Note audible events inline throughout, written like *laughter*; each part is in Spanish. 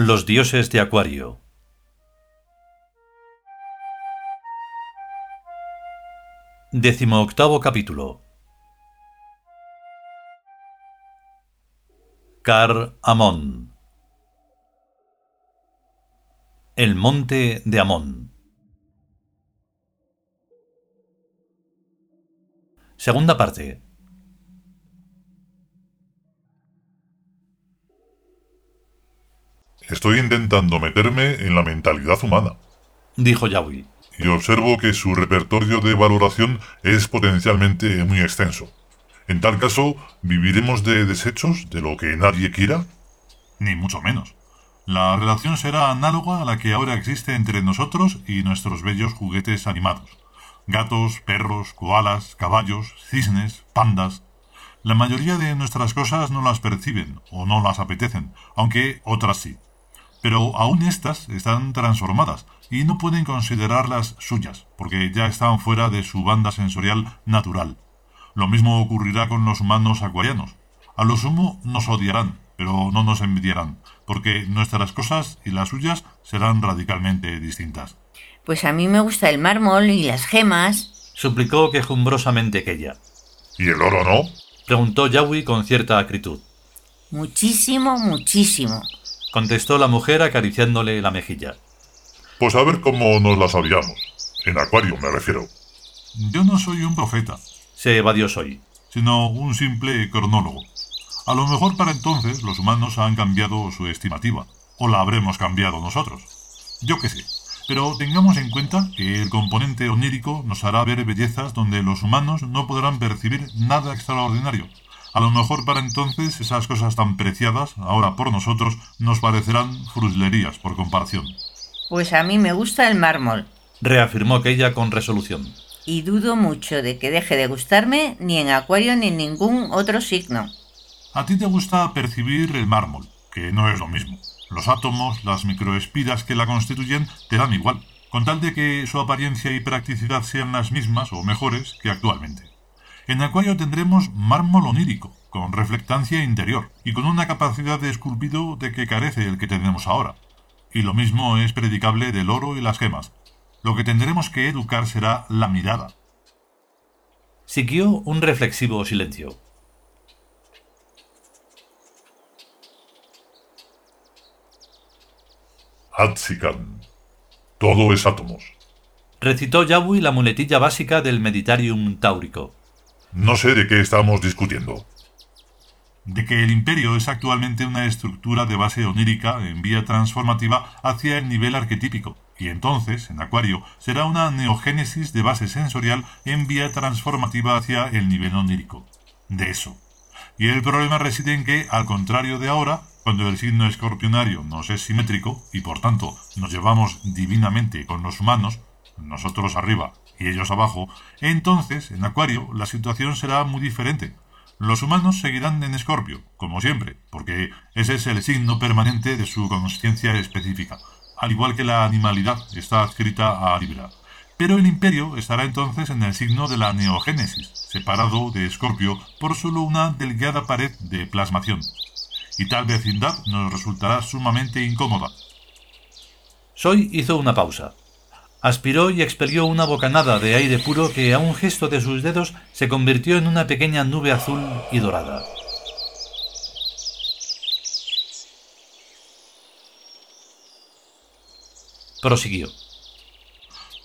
Los dioses de Acuario. Décimo octavo capítulo. Car Amón. El monte de Amón. Segunda parte. Estoy intentando meterme en la mentalidad humana. Dijo Yawi. Y observo que su repertorio de valoración es potencialmente muy extenso. En tal caso, ¿viviremos de desechos, de lo que nadie quiera? Ni mucho menos. La relación será análoga a la que ahora existe entre nosotros y nuestros bellos juguetes animados. Gatos, perros, koalas, caballos, cisnes, pandas. La mayoría de nuestras cosas no las perciben o no las apetecen, aunque otras sí pero aún estas están transformadas y no pueden considerarlas suyas, porque ya están fuera de su banda sensorial natural. Lo mismo ocurrirá con los humanos acuarianos. A lo sumo nos odiarán, pero no nos envidiarán, porque nuestras cosas y las suyas serán radicalmente distintas. Pues a mí me gusta el mármol y las gemas, suplicó quejumbrosamente aquella. ¿Y el oro no? preguntó Yawi con cierta acritud. Muchísimo, muchísimo contestó la mujer acariciándole la mejilla. Pues a ver cómo nos las sabíamos. En acuario me refiero. Yo no soy un profeta, se evadió Soy, sino un simple cronólogo. A lo mejor para entonces los humanos han cambiado su estimativa, o la habremos cambiado nosotros. Yo qué sé. Pero tengamos en cuenta que el componente onírico nos hará ver bellezas donde los humanos no podrán percibir nada extraordinario, a lo mejor para entonces esas cosas tan preciadas, ahora por nosotros, nos parecerán fruslerías por comparación. Pues a mí me gusta el mármol, reafirmó aquella con resolución. Y dudo mucho de que deje de gustarme ni en acuario ni en ningún otro signo. A ti te gusta percibir el mármol, que no es lo mismo. Los átomos, las microespiras que la constituyen, te dan igual, con tal de que su apariencia y practicidad sean las mismas o mejores que actualmente. En Acuario tendremos mármol onírico, con reflectancia interior y con una capacidad de esculpido de que carece el que tenemos ahora. Y lo mismo es predicable del oro y las gemas. Lo que tendremos que educar será la mirada. Siguió un reflexivo silencio. Atzican. Todo es átomos. Recitó Yahweh la muletilla básica del Meditarium táurico. No sé de qué estamos discutiendo. De que el imperio es actualmente una estructura de base onírica en vía transformativa hacia el nivel arquetípico, y entonces, en Acuario, será una neogénesis de base sensorial en vía transformativa hacia el nivel onírico. De eso. Y el problema reside en que, al contrario de ahora, cuando el signo escorpionario nos es simétrico, y por tanto nos llevamos divinamente con los humanos, nosotros arriba y ellos abajo, entonces en Acuario la situación será muy diferente. Los humanos seguirán en Escorpio, como siempre, porque ese es el signo permanente de su conciencia específica, al igual que la animalidad está adscrita a Libra. Pero el imperio estará entonces en el signo de la neogénesis, separado de Escorpio por solo una delgada pared de plasmación. Y tal vecindad nos resultará sumamente incómoda. Soy hizo una pausa. Aspiró y expelió una bocanada de aire puro que a un gesto de sus dedos se convirtió en una pequeña nube azul y dorada. Prosiguió.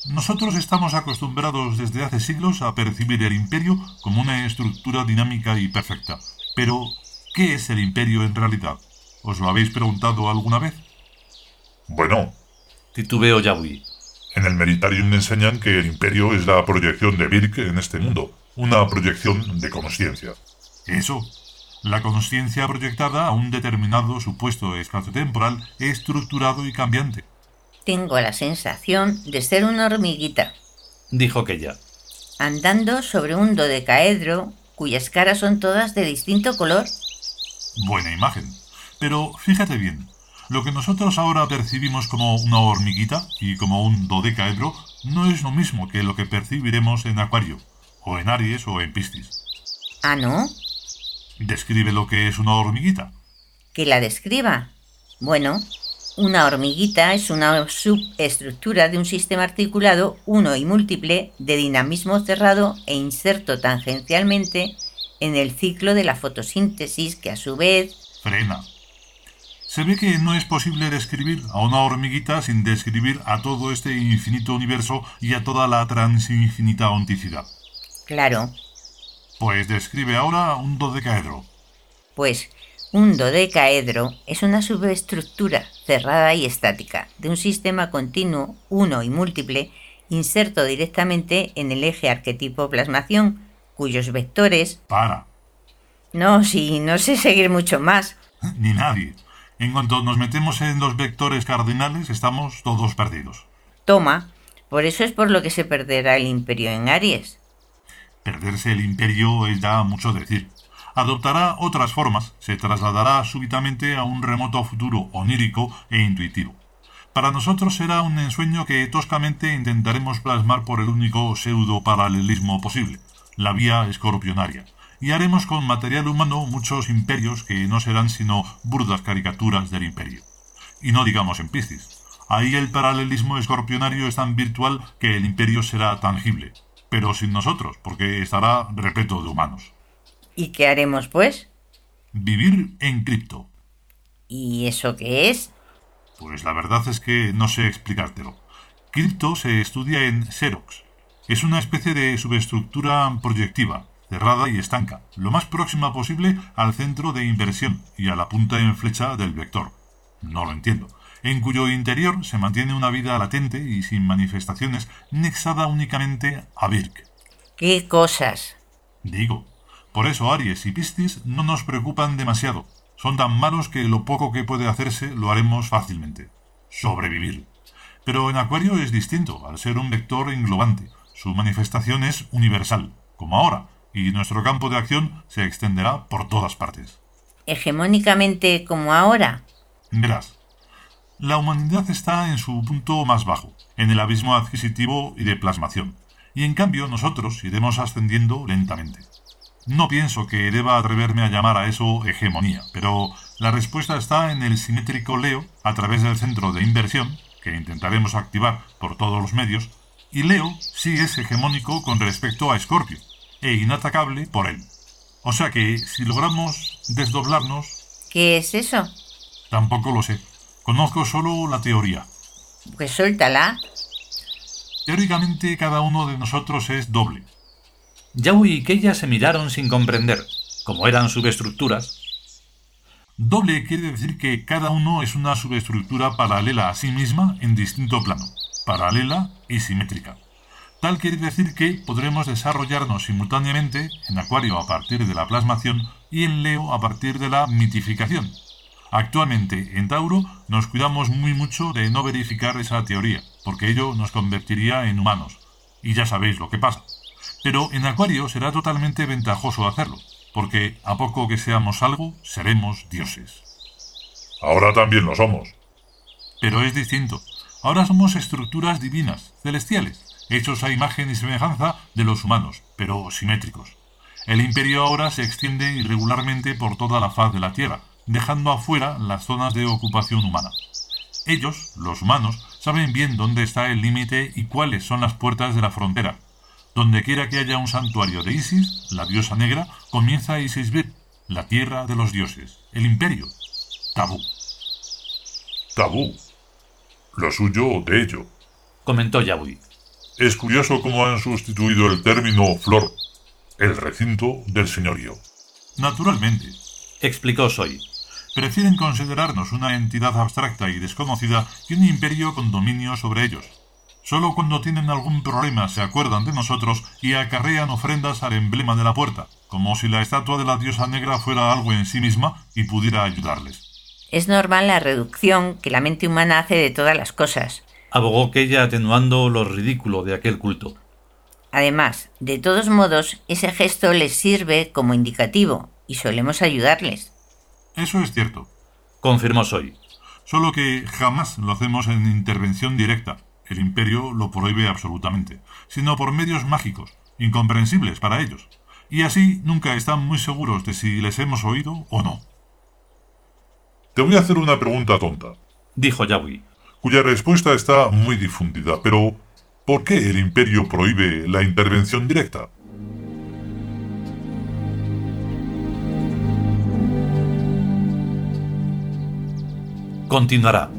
Nosotros estamos acostumbrados desde hace siglos a percibir el imperio como una estructura dinámica y perfecta. Pero, ¿qué es el imperio en realidad? ¿Os lo habéis preguntado alguna vez? Bueno. Titubeó Yahweh. En el Meritarium me enseñan que el imperio es la proyección de Birk en este mundo, una proyección de conciencia. Eso. La conciencia proyectada a un determinado supuesto espacio-temporal estructurado y cambiante. Tengo la sensación de ser una hormiguita, dijo aquella. Andando sobre un dodecaedro cuyas caras son todas de distinto color. Buena imagen. Pero fíjate bien, lo que nosotros ahora percibimos como una hormiguita y como un dodecaedro no es lo mismo que lo que percibiremos en Acuario, o en Aries o en Piscis. ¿Ah, no? Describe lo que es una hormiguita. Que la describa. Bueno, Una hormiguita es una subestructura de un sistema articulado uno y múltiple de dinamismo cerrado e inserto tangencialmente en el ciclo de la fotosíntesis que a su vez... Frena. Se ve que no es posible describir a una hormiguita sin describir a todo este infinito universo y a toda la transinfinita onticidad. Claro. Pues describe ahora un dodecaedro. Pues un dodecaedro es una subestructura cerrada y estática de un sistema continuo, uno y múltiple, inserto directamente en el eje arquetipo plasmación, cuyos vectores... Para. No, sí, no sé seguir mucho más. *laughs* Ni nadie. En cuanto nos metemos en los vectores cardinales, estamos todos perdidos. Toma, por eso es por lo que se perderá el imperio en Aries. Perderse el imperio es ya mucho decir adoptará otras formas, se trasladará súbitamente a un remoto futuro onírico e intuitivo. Para nosotros será un ensueño que toscamente intentaremos plasmar por el único pseudo paralelismo posible, la vía escorpionaria, y haremos con material humano muchos imperios que no serán sino burdas caricaturas del imperio. Y no digamos en Piscis. Ahí el paralelismo escorpionario es tan virtual que el imperio será tangible, pero sin nosotros, porque estará repleto de humanos. ¿Y qué haremos, pues? Vivir en cripto. ¿Y eso qué es? Pues la verdad es que no sé explicártelo. Cripto se estudia en Xerox. Es una especie de subestructura proyectiva, cerrada y estanca, lo más próxima posible al centro de inversión y a la punta en flecha del vector. No lo entiendo. En cuyo interior se mantiene una vida latente y sin manifestaciones, nexada únicamente a Birk. ¿Qué cosas? Digo, por eso Aries y Piscis no nos preocupan demasiado. Son tan malos que lo poco que puede hacerse lo haremos fácilmente. Sobrevivir. Pero en Acuario es distinto, al ser un vector englobante. Su manifestación es universal, como ahora, y nuestro campo de acción se extenderá por todas partes. ¿Hegemónicamente como ahora? Verás, la humanidad está en su punto más bajo, en el abismo adquisitivo y de plasmación, y en cambio nosotros iremos ascendiendo lentamente. No pienso que deba atreverme a llamar a eso hegemonía, pero la respuesta está en el simétrico Leo a través del centro de inversión, que intentaremos activar por todos los medios, y Leo sí es hegemónico con respecto a Escorpio, e inatacable por él. O sea que si logramos desdoblarnos... ¿Qué es eso? Tampoco lo sé. Conozco solo la teoría. Pues suéltala. Teóricamente cada uno de nosotros es doble, Yahweh y Keya se miraron sin comprender, como eran subestructuras. Doble quiere decir que cada uno es una subestructura paralela a sí misma en distinto plano, paralela y simétrica. Tal quiere decir que podremos desarrollarnos simultáneamente en Acuario a partir de la plasmación y en Leo a partir de la mitificación. Actualmente en Tauro nos cuidamos muy mucho de no verificar esa teoría, porque ello nos convertiría en humanos. Y ya sabéis lo que pasa. Pero en Acuario será totalmente ventajoso hacerlo, porque a poco que seamos algo, seremos dioses. Ahora también lo somos. Pero es distinto. Ahora somos estructuras divinas, celestiales, hechos a imagen y semejanza de los humanos, pero simétricos. El imperio ahora se extiende irregularmente por toda la faz de la Tierra, dejando afuera las zonas de ocupación humana. Ellos, los humanos, saben bien dónde está el límite y cuáles son las puertas de la frontera, donde quiera que haya un santuario de Isis, la diosa negra, comienza Isisbir, la tierra de los dioses, el imperio. Tabú. Tabú. Lo suyo de ello. Comentó Yahweh. Es curioso cómo han sustituido el término flor, el recinto del señorío. Naturalmente. Explicó Soy. Prefieren considerarnos una entidad abstracta y desconocida que un imperio con dominio sobre ellos, Solo cuando tienen algún problema se acuerdan de nosotros y acarrean ofrendas al emblema de la puerta, como si la estatua de la diosa negra fuera algo en sí misma y pudiera ayudarles. Es normal la reducción que la mente humana hace de todas las cosas. Abogó ella atenuando lo ridículo de aquel culto. Además, de todos modos, ese gesto les sirve como indicativo y solemos ayudarles. Eso es cierto. Confirmó Soy. Solo que jamás lo hacemos en intervención directa, el imperio lo prohíbe absolutamente, sino por medios mágicos, incomprensibles para ellos, y así nunca están muy seguros de si les hemos oído o no. Te voy a hacer una pregunta tonta. dijo Yawi. Cuya respuesta está muy difundida, pero ¿por qué el imperio prohíbe la intervención directa? Continuará.